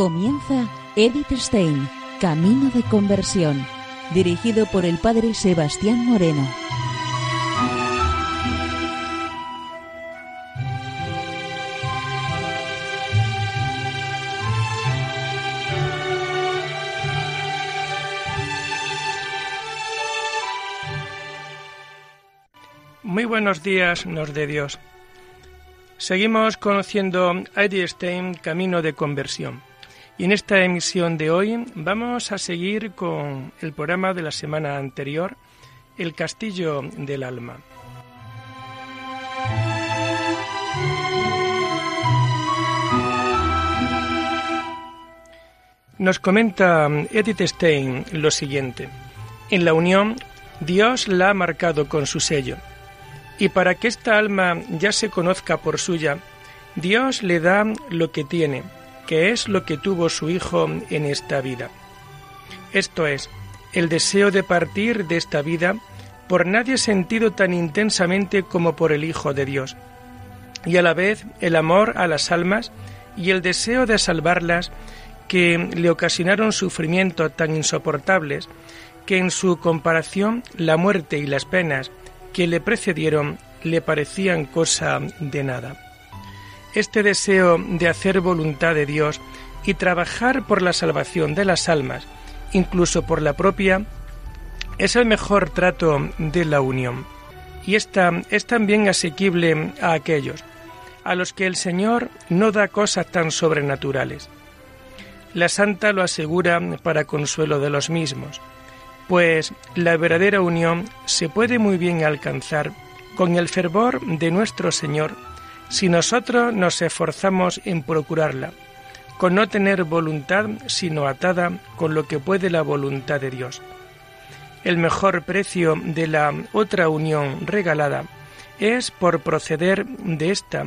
Comienza Edith Stein, Camino de Conversión, dirigido por el Padre Sebastián Moreno. Muy buenos días, nos de Dios. Seguimos conociendo Edith Stein, Camino de Conversión. Y en esta emisión de hoy vamos a seguir con el programa de la semana anterior, El Castillo del Alma. Nos comenta Edith Stein lo siguiente. En la unión, Dios la ha marcado con su sello. Y para que esta alma ya se conozca por suya, Dios le da lo que tiene, que es lo que tuvo su Hijo en esta vida. Esto es, el deseo de partir de esta vida por nadie sentido tan intensamente como por el Hijo de Dios, y a la vez el amor a las almas y el deseo de salvarlas que le ocasionaron sufrimientos tan insoportables que en su comparación la muerte y las penas que le precedieron le parecían cosa de nada. Este deseo de hacer voluntad de Dios y trabajar por la salvación de las almas, incluso por la propia, es el mejor trato de la unión. Y esta es también asequible a aquellos a los que el Señor no da cosas tan sobrenaturales. La santa lo asegura para consuelo de los mismos, pues la verdadera unión se puede muy bien alcanzar con el fervor de nuestro Señor si nosotros nos esforzamos en procurarla, con no tener voluntad sino atada con lo que puede la voluntad de Dios. El mejor precio de la otra unión regalada es por proceder de esta,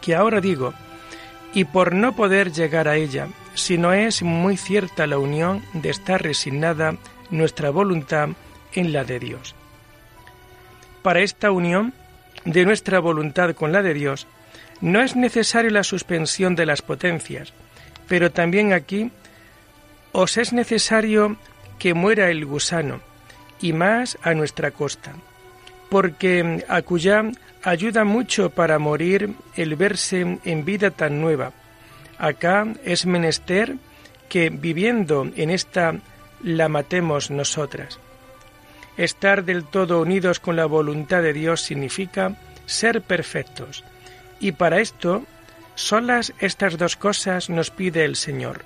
que ahora digo, y por no poder llegar a ella, si no es muy cierta la unión de estar resignada nuestra voluntad en la de Dios. Para esta unión, de nuestra voluntad con la de Dios, no es necesaria la suspensión de las potencias, pero también aquí os es necesario que muera el gusano, y más a nuestra costa, porque acullá ayuda mucho para morir el verse en vida tan nueva. Acá es menester que viviendo en esta la matemos nosotras. Estar del todo unidos con la voluntad de Dios significa ser perfectos. Y para esto, solas estas dos cosas nos pide el Señor,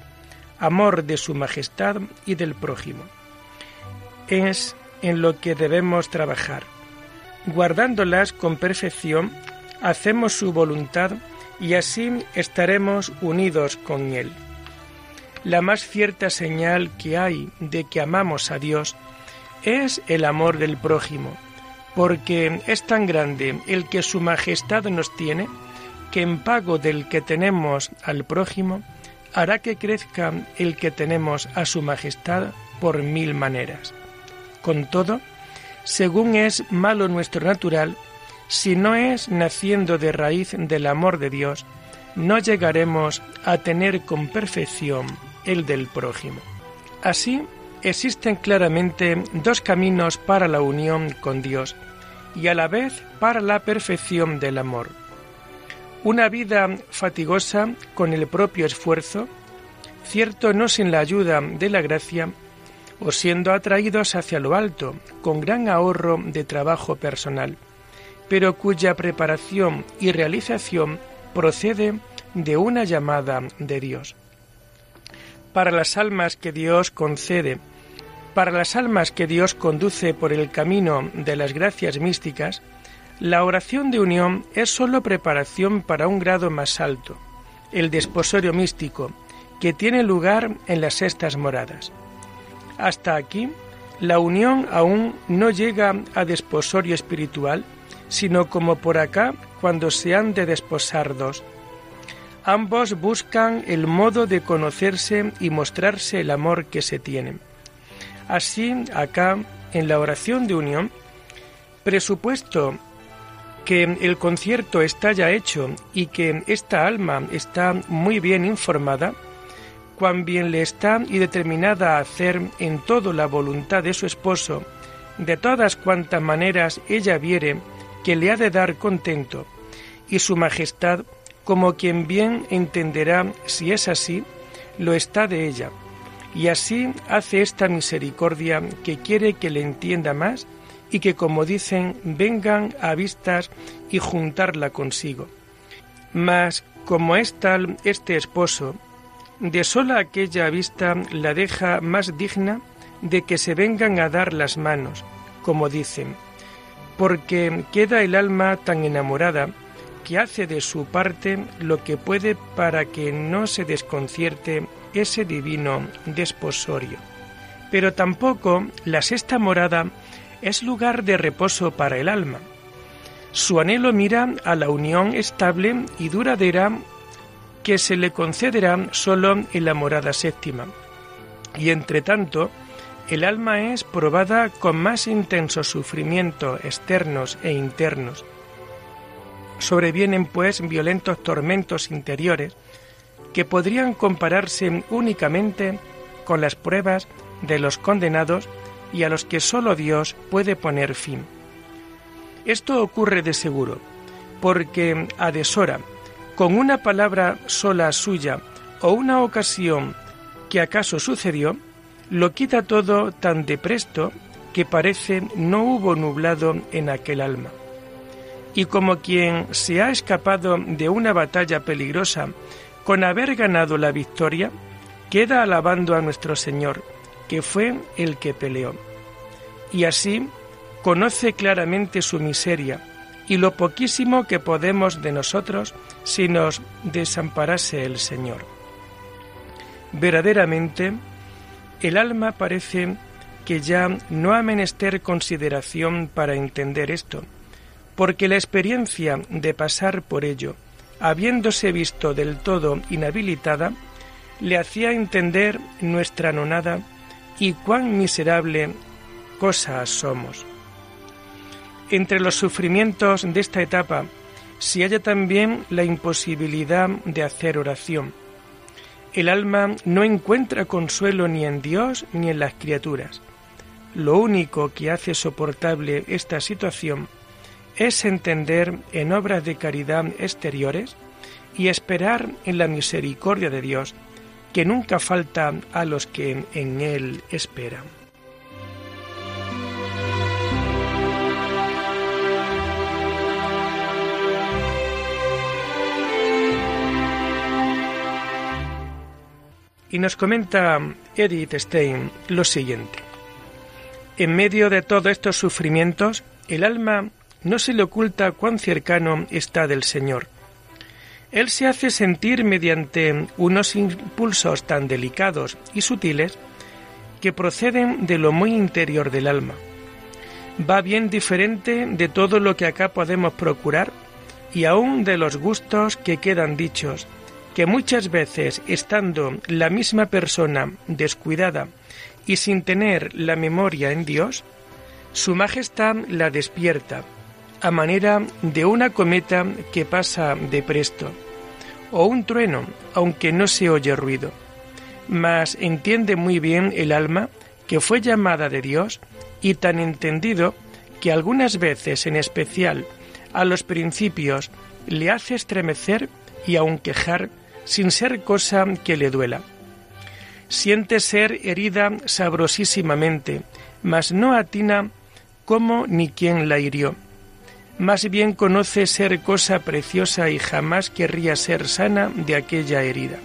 amor de su majestad y del prójimo. Es en lo que debemos trabajar. Guardándolas con perfección, hacemos su voluntad y así estaremos unidos con Él. La más cierta señal que hay de que amamos a Dios es el amor del prójimo, porque es tan grande el que su majestad nos tiene, que en pago del que tenemos al prójimo, hará que crezca el que tenemos a su majestad por mil maneras. Con todo, según es malo nuestro natural, si no es naciendo de raíz del amor de Dios, no llegaremos a tener con perfección el del prójimo. Así, existen claramente dos caminos para la unión con Dios y a la vez para la perfección del amor. Una vida fatigosa con el propio esfuerzo, cierto no sin la ayuda de la gracia, o siendo atraídos hacia lo alto, con gran ahorro de trabajo personal, pero cuya preparación y realización procede de una llamada de Dios para las almas que Dios concede, para las almas que Dios conduce por el camino de las gracias místicas, la oración de unión es sólo preparación para un grado más alto, el desposorio místico, que tiene lugar en las sextas moradas. Hasta aquí, la unión aún no llega a desposorio espiritual, sino como por acá cuando se han de desposar dos, Ambos buscan el modo de conocerse y mostrarse el amor que se tienen. Así, acá, en la oración de unión, presupuesto que el concierto está ya hecho y que esta alma está muy bien informada, cuán bien le está y determinada a hacer en todo la voluntad de su esposo, de todas cuantas maneras ella viere que le ha de dar contento, y su majestad, como quien bien entenderá si es así, lo está de ella, y así hace esta misericordia que quiere que le entienda más y que, como dicen, vengan a vistas y juntarla consigo. Mas, como es tal este esposo, de sola aquella vista la deja más digna de que se vengan a dar las manos, como dicen, porque queda el alma tan enamorada que hace de su parte lo que puede para que no se desconcierte ese divino desposorio. Pero tampoco la sexta morada es lugar de reposo para el alma. Su anhelo mira a la unión estable y duradera que se le concederá sólo en la morada séptima. Y entre tanto, el alma es probada con más intensos sufrimientos externos e internos. Sobrevienen, pues, violentos tormentos interiores que podrían compararse únicamente con las pruebas de los condenados y a los que sólo Dios puede poner fin. Esto ocurre de seguro, porque a deshora, con una palabra sola suya o una ocasión que acaso sucedió, lo quita todo tan de presto que parece no hubo nublado en aquel alma. Y como quien se ha escapado de una batalla peligrosa con haber ganado la victoria, queda alabando a nuestro Señor, que fue el que peleó. Y así conoce claramente su miseria y lo poquísimo que podemos de nosotros si nos desamparase el Señor. Verdaderamente, el alma parece que ya no ha menester consideración para entender esto, porque la experiencia de pasar por ello, habiéndose visto del todo inhabilitada, le hacía entender nuestra nonada y cuán miserable cosa somos. Entre los sufrimientos de esta etapa se halla también la imposibilidad de hacer oración, el alma no encuentra consuelo ni en Dios ni en las criaturas. Lo único que hace soportable esta situación es entender en obras de caridad exteriores y esperar en la misericordia de Dios, que nunca falta a los que en Él esperan. Y nos comenta Edith Stein lo siguiente. En medio de todos estos sufrimientos, el alma no se le oculta cuán cercano está del Señor. Él se hace sentir mediante unos impulsos tan delicados y sutiles que proceden de lo muy interior del alma. Va bien diferente de todo lo que acá podemos procurar y aun de los gustos que quedan dichos que muchas veces, estando la misma persona descuidada y sin tener la memoria en Dios, su majestad la despierta, a manera de una cometa que pasa de presto, o un trueno, aunque no se oye ruido. Mas entiende muy bien el alma que fue llamada de Dios y tan entendido que algunas veces en especial a los principios le hace estremecer y aun quejar sin ser cosa que le duela. Siente ser herida sabrosísimamente, mas no atina cómo ni quién la hirió. Más bien conoce ser cosa preciosa y jamás querría ser sana de aquella herida.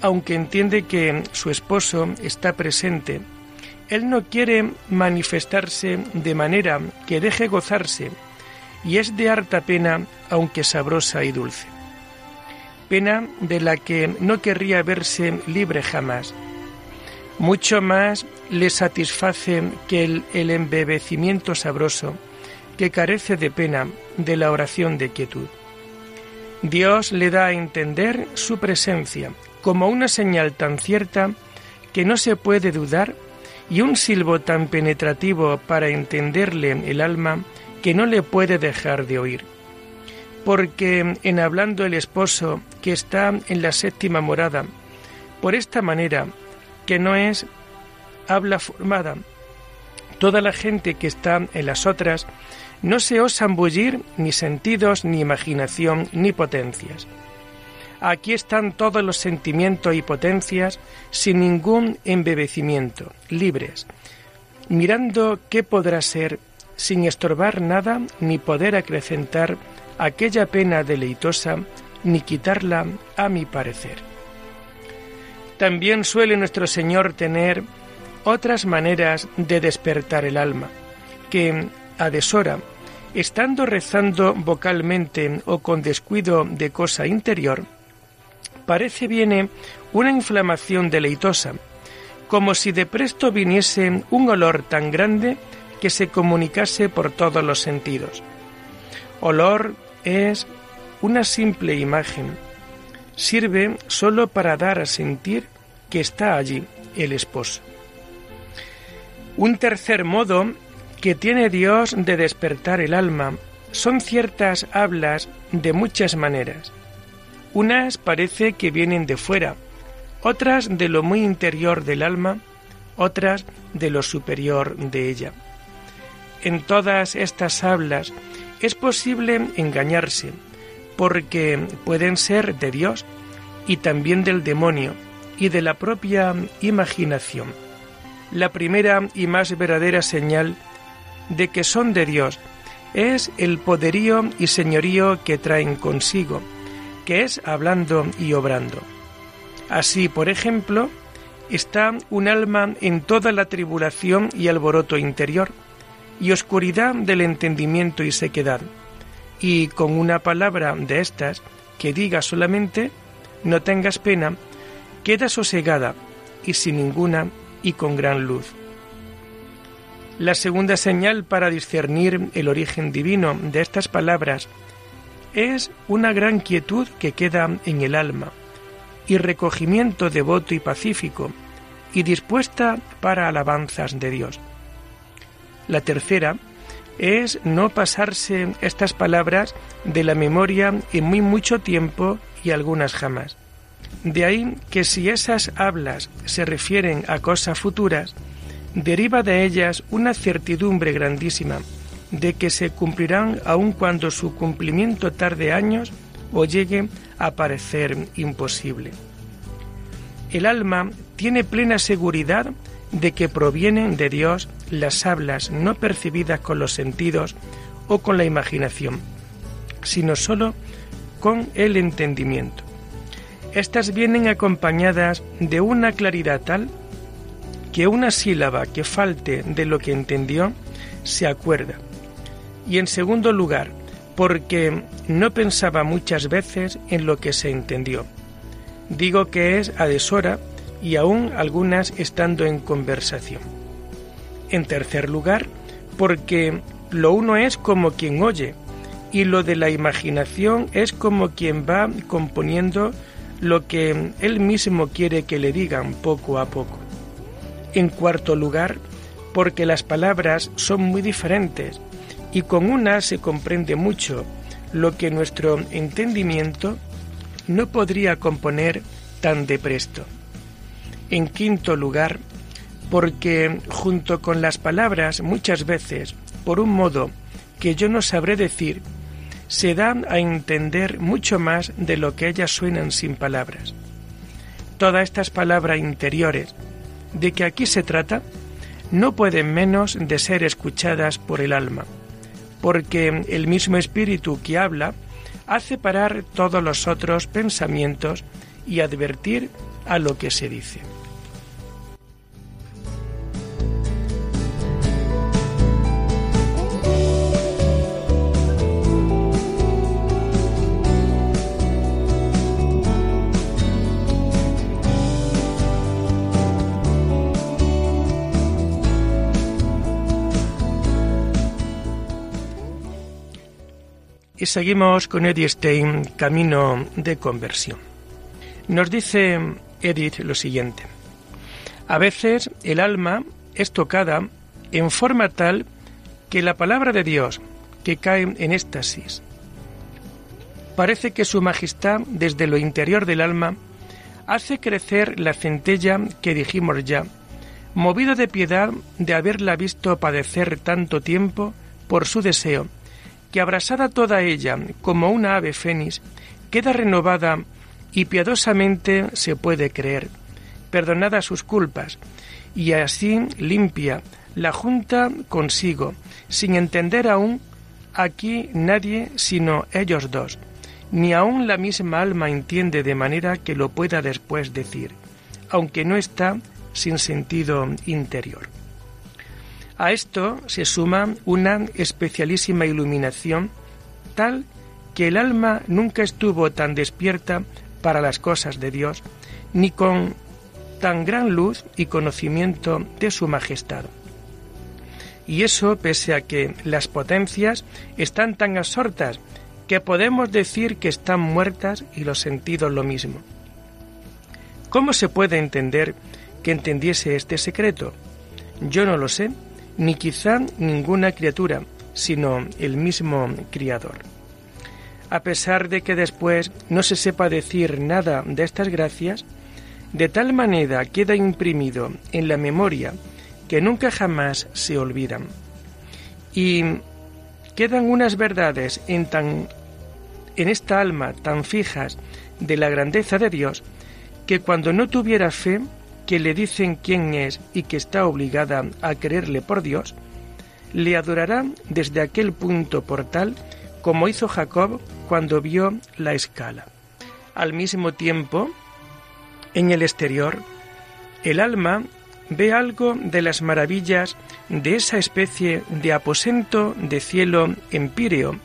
Aunque entiende que su esposo está presente, él no quiere manifestarse de manera que deje gozarse, y es de harta pena, aunque sabrosa y dulce pena de la que no querría verse libre jamás. Mucho más le satisface que el, el embebecimiento sabroso que carece de pena de la oración de quietud. Dios le da a entender su presencia como una señal tan cierta que no se puede dudar y un silbo tan penetrativo para entenderle el alma que no le puede dejar de oír porque en hablando el esposo que está en la séptima morada, por esta manera, que no es habla formada. Toda la gente que está en las otras no se osan bullir ni sentidos, ni imaginación, ni potencias. Aquí están todos los sentimientos y potencias sin ningún embebecimiento, libres, mirando qué podrá ser, sin estorbar nada ni poder acrecentar aquella pena deleitosa, ni quitarla a mi parecer. También suele nuestro Señor tener otras maneras de despertar el alma, que a deshora, estando rezando vocalmente o con descuido de cosa interior, parece viene una inflamación deleitosa, como si de presto viniese un olor tan grande que se comunicase por todos los sentidos. Olor es una simple imagen, sirve sólo para dar a sentir que está allí el esposo. Un tercer modo que tiene Dios de despertar el alma son ciertas hablas de muchas maneras. Unas parece que vienen de fuera, otras de lo muy interior del alma, otras de lo superior de ella. En todas estas hablas es posible engañarse, porque pueden ser de Dios y también del demonio y de la propia imaginación. La primera y más verdadera señal de que son de Dios es el poderío y señorío que traen consigo, que es hablando y obrando. Así, por ejemplo, está un alma en toda la tribulación y alboroto interior, y oscuridad del entendimiento y sequedad, y con una palabra de estas que diga solamente, no tengas pena, queda sosegada y sin ninguna y con gran luz. La segunda señal para discernir el origen divino de estas palabras es una gran quietud que queda en el alma y recogimiento devoto y pacífico y dispuesta para alabanzas de Dios. La tercera es no pasarse estas palabras de la memoria en muy mucho tiempo y algunas jamás. De ahí que si esas hablas se refieren a cosas futuras, deriva de ellas una certidumbre grandísima de que se cumplirán aun cuando su cumplimiento tarde años o llegue a parecer imposible. El alma tiene plena seguridad de que provienen de Dios las hablas no percibidas con los sentidos o con la imaginación, sino sólo con el entendimiento. Estas vienen acompañadas de una claridad tal que una sílaba que falte de lo que entendió se acuerda y en segundo lugar, porque no pensaba muchas veces en lo que se entendió. Digo que es a deshora y aún algunas estando en conversación. En tercer lugar, porque lo uno es como quien oye y lo de la imaginación es como quien va componiendo lo que él mismo quiere que le digan poco a poco. En cuarto lugar, porque las palabras son muy diferentes y con una se comprende mucho lo que nuestro entendimiento no podría componer tan de presto. En quinto lugar, porque junto con las palabras muchas veces, por un modo que yo no sabré decir, se dan a entender mucho más de lo que ellas suenan sin palabras. Todas estas palabras interiores de que aquí se trata no pueden menos de ser escuchadas por el alma porque el mismo espíritu que habla hace parar todos los otros pensamientos y advertir a lo que se dice. Seguimos con Edith Stein, Camino de Conversión. Nos dice Edith lo siguiente. A veces el alma es tocada en forma tal que la palabra de Dios, que cae en éxtasis, parece que su majestad desde lo interior del alma hace crecer la centella que dijimos ya, movido de piedad de haberla visto padecer tanto tiempo por su deseo, que abrasada toda ella como una ave fénix, queda renovada y piadosamente se puede creer, perdonada sus culpas, y así limpia la junta consigo, sin entender aún aquí nadie sino ellos dos, ni aun la misma alma entiende de manera que lo pueda después decir, aunque no está sin sentido interior. A esto se suma una especialísima iluminación tal que el alma nunca estuvo tan despierta para las cosas de Dios, ni con tan gran luz y conocimiento de su majestad. Y eso pese a que las potencias están tan absortas que podemos decir que están muertas y los sentidos lo mismo. ¿Cómo se puede entender que entendiese este secreto? Yo no lo sé, ni quizá ninguna criatura, sino el mismo Criador. A pesar de que después no se sepa decir nada de estas gracias, de tal manera queda imprimido en la memoria que nunca jamás se olvidan. Y quedan unas verdades en tan en esta alma tan fijas de la grandeza de Dios que cuando no tuviera fe que le dicen quién es y que está obligada a creerle por Dios, le adorará desde aquel punto portal como hizo Jacob cuando vio la escala. Al mismo tiempo, en el exterior, el alma ve algo de las maravillas de esa especie de aposento de cielo empíreo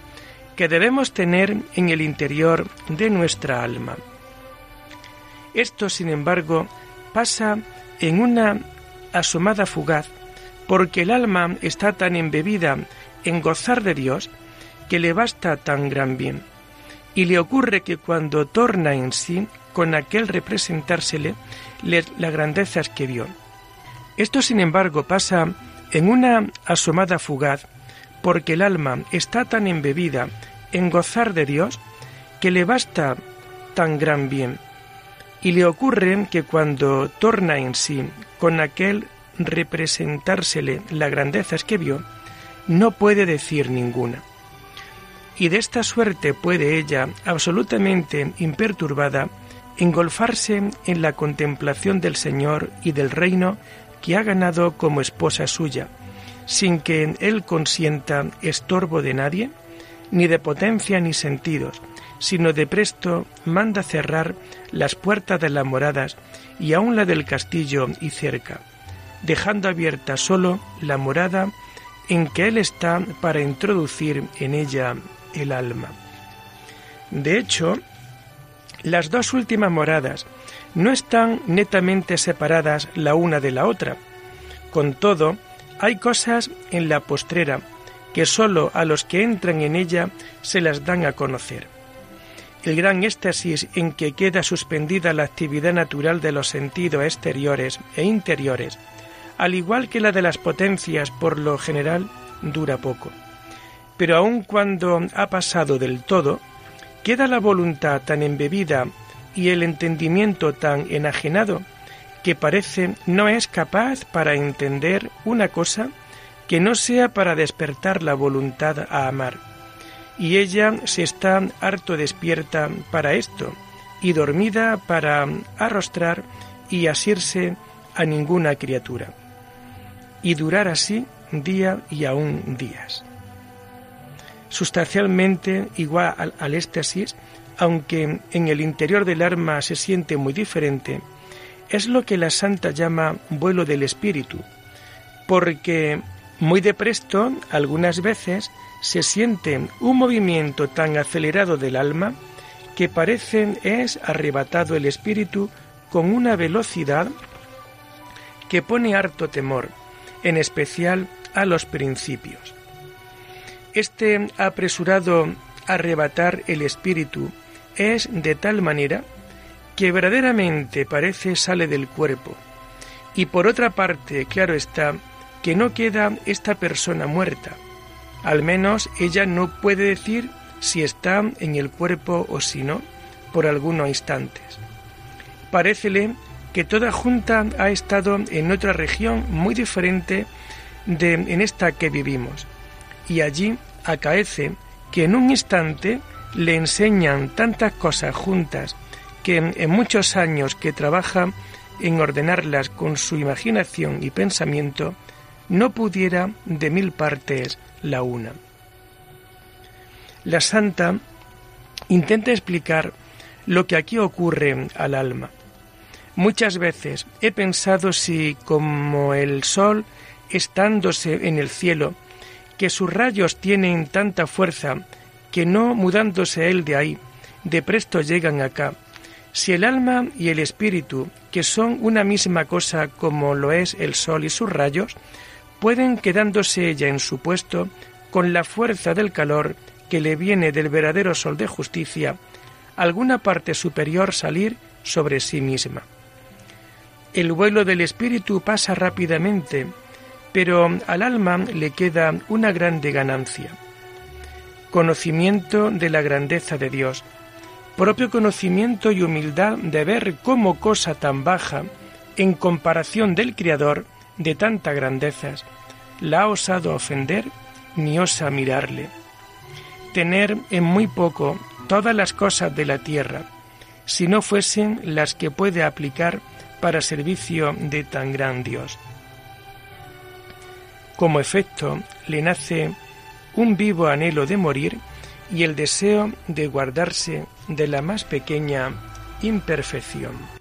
que debemos tener en el interior de nuestra alma. Esto, sin embargo, pasa en una asomada fugaz, porque el alma está tan embebida en gozar de Dios que le basta tan gran bien. Y le ocurre que cuando torna en sí, con aquel representársele las grandezas que vio. Esto, sin embargo, pasa en una asomada fugaz, porque el alma está tan embebida en gozar de Dios que le basta tan gran bien. Y le ocurre que cuando torna en sí con aquel representársele las grandezas que vio, no puede decir ninguna. Y de esta suerte puede ella, absolutamente imperturbada, engolfarse en la contemplación del Señor y del reino que ha ganado como esposa suya, sin que él consienta estorbo de nadie, ni de potencia ni sentidos, sino de presto manda cerrar las puertas de las moradas y aun la del castillo y cerca, dejando abierta sólo la morada en que él está para introducir en ella el alma. De hecho, las dos últimas moradas no están netamente separadas la una de la otra. Con todo, hay cosas en la postrera que sólo a los que entran en ella se las dan a conocer. El gran éxtasis en que queda suspendida la actividad natural de los sentidos exteriores e interiores, al igual que la de las potencias por lo general, dura poco. Pero aun cuando ha pasado del todo, queda la voluntad tan embebida y el entendimiento tan enajenado que parece no es capaz para entender una cosa que no sea para despertar la voluntad a amar. Y ella se está harto despierta para esto y dormida para arrostrar y asirse a ninguna criatura. Y durar así día y aún días. Sustancialmente igual al, al éxtasis, aunque en el interior del alma se siente muy diferente, es lo que la santa llama vuelo del espíritu, porque muy de presto, algunas veces, se siente un movimiento tan acelerado del alma que parece es arrebatado el espíritu con una velocidad que pone harto temor, en especial a los principios. Este apresurado arrebatar el espíritu es de tal manera que verdaderamente parece sale del cuerpo, y por otra parte, claro está, que no queda esta persona muerta. Al menos ella no puede decir si está en el cuerpo o si no, por algunos instantes. parécele que toda junta ha estado en otra región muy diferente de en esta que vivimos, y allí acaece que en un instante le enseñan tantas cosas juntas que en muchos años que trabaja en ordenarlas con su imaginación y pensamiento, no pudiera de mil partes la una. La santa intenta explicar lo que aquí ocurre al alma. Muchas veces he pensado si, como el sol, estándose en el cielo, que sus rayos tienen tanta fuerza que no mudándose él de ahí, de presto llegan acá, si el alma y el espíritu, que son una misma cosa como lo es el sol y sus rayos, pueden quedándose ella en su puesto con la fuerza del calor que le viene del verdadero sol de justicia, alguna parte superior salir sobre sí misma. El vuelo del espíritu pasa rápidamente, pero al alma le queda una grande ganancia. Conocimiento de la grandeza de Dios, propio conocimiento y humildad de ver cómo cosa tan baja, en comparación del Criador de tantas grandezas, la ha osado ofender ni osa mirarle. Tener en muy poco todas las cosas de la tierra, si no fuesen las que puede aplicar para servicio de tan gran Dios. Como efecto, le nace un vivo anhelo de morir y el deseo de guardarse de la más pequeña imperfección.